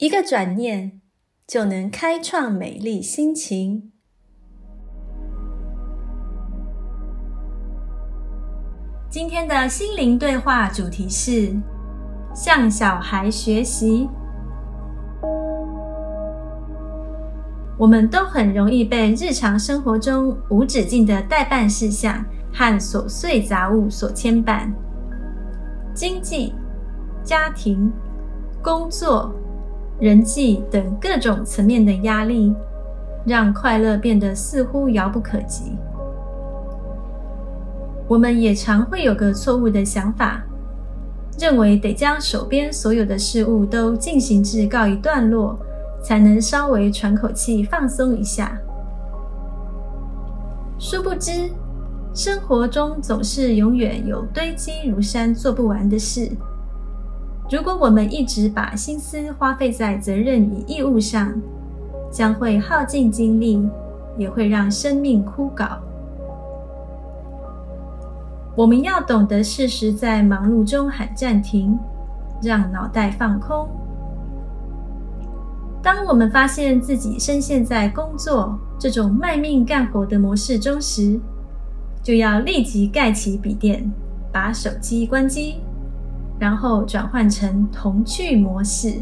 一个转念就能开创美丽心情。今天的心灵对话主题是向小孩学习。我们都很容易被日常生活中无止境的代办事项。和琐碎杂物所牵绊，经济、家庭、工作、人际等各种层面的压力，让快乐变得似乎遥不可及。我们也常会有个错误的想法，认为得将手边所有的事物都进行至告一段落，才能稍微喘口气、放松一下。殊不知。生活中总是永远有堆积如山、做不完的事。如果我们一直把心思花费在责任与义务上，将会耗尽精力，也会让生命枯槁。我们要懂得适时在忙碌中喊暂停，让脑袋放空。当我们发现自己深陷在工作这种卖命干活的模式中时，就要立即盖起笔电，把手机关机，然后转换成童趣模式，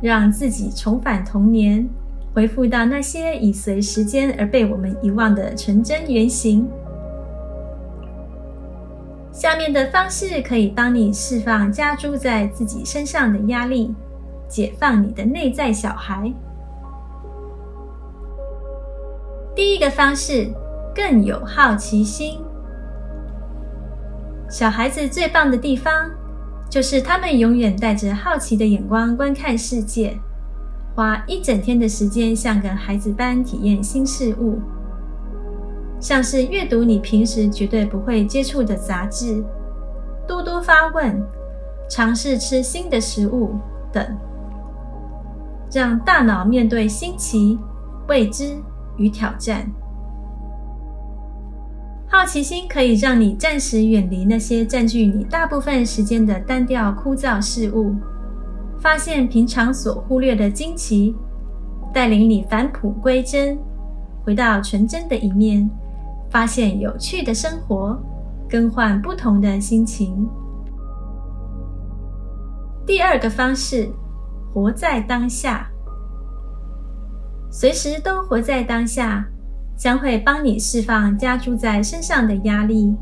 让自己重返童年，回复到那些已随时间而被我们遗忘的纯真原型。下面的方式可以帮你释放加诸在自己身上的压力，解放你的内在小孩。第一个方式。更有好奇心。小孩子最棒的地方，就是他们永远带着好奇的眼光观看世界，花一整天的时间像个孩子般体验新事物，像是阅读你平时绝对不会接触的杂志，多多发问，尝试吃新的食物等，让大脑面对新奇、未知与挑战。好奇心可以让你暂时远离那些占据你大部分时间的单调枯燥事物，发现平常所忽略的惊奇，带领你返璞归真，回到纯真的一面，发现有趣的生活，更换不同的心情。第二个方式，活在当下，随时都活在当下。将会帮你释放加注在身上的压力。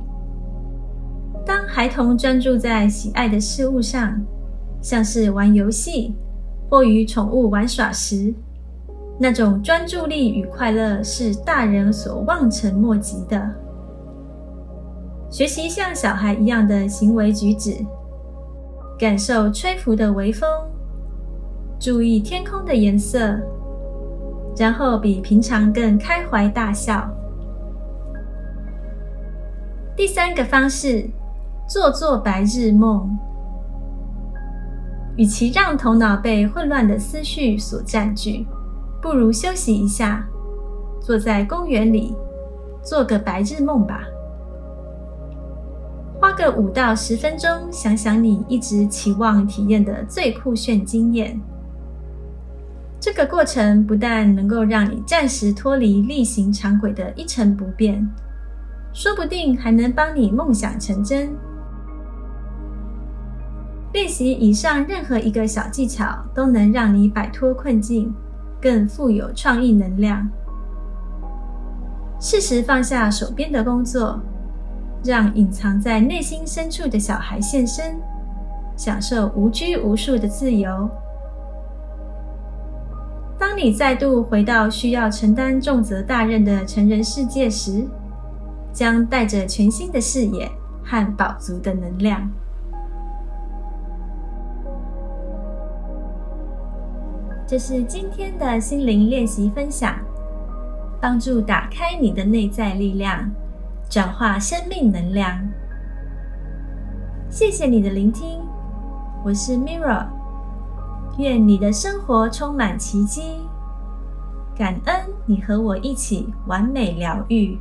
当孩童专注在喜爱的事物上，像是玩游戏或与宠物玩耍时，那种专注力与快乐是大人所望尘莫及的。学习像小孩一样的行为举止，感受吹拂的微风，注意天空的颜色。然后比平常更开怀大笑。第三个方式，做做白日梦。与其让头脑被混乱的思绪所占据，不如休息一下，坐在公园里做个白日梦吧。花个五到十分钟，想想你一直期望体验的最酷炫经验。这个过程不但能够让你暂时脱离例行常轨的一成不变，说不定还能帮你梦想成真。练习以上任何一个小技巧，都能让你摆脱困境，更富有创意能量。适时放下手边的工作，让隐藏在内心深处的小孩现身，享受无拘无束的自由。当你再度回到需要承担重责大任的成人世界时，将带着全新的视野和饱足的能量。这是今天的心灵练习分享，帮助打开你的内在力量，转化生命能量。谢谢你的聆听，我是 Mirra，愿你的生活充满奇迹，感恩你和我一起完美疗愈。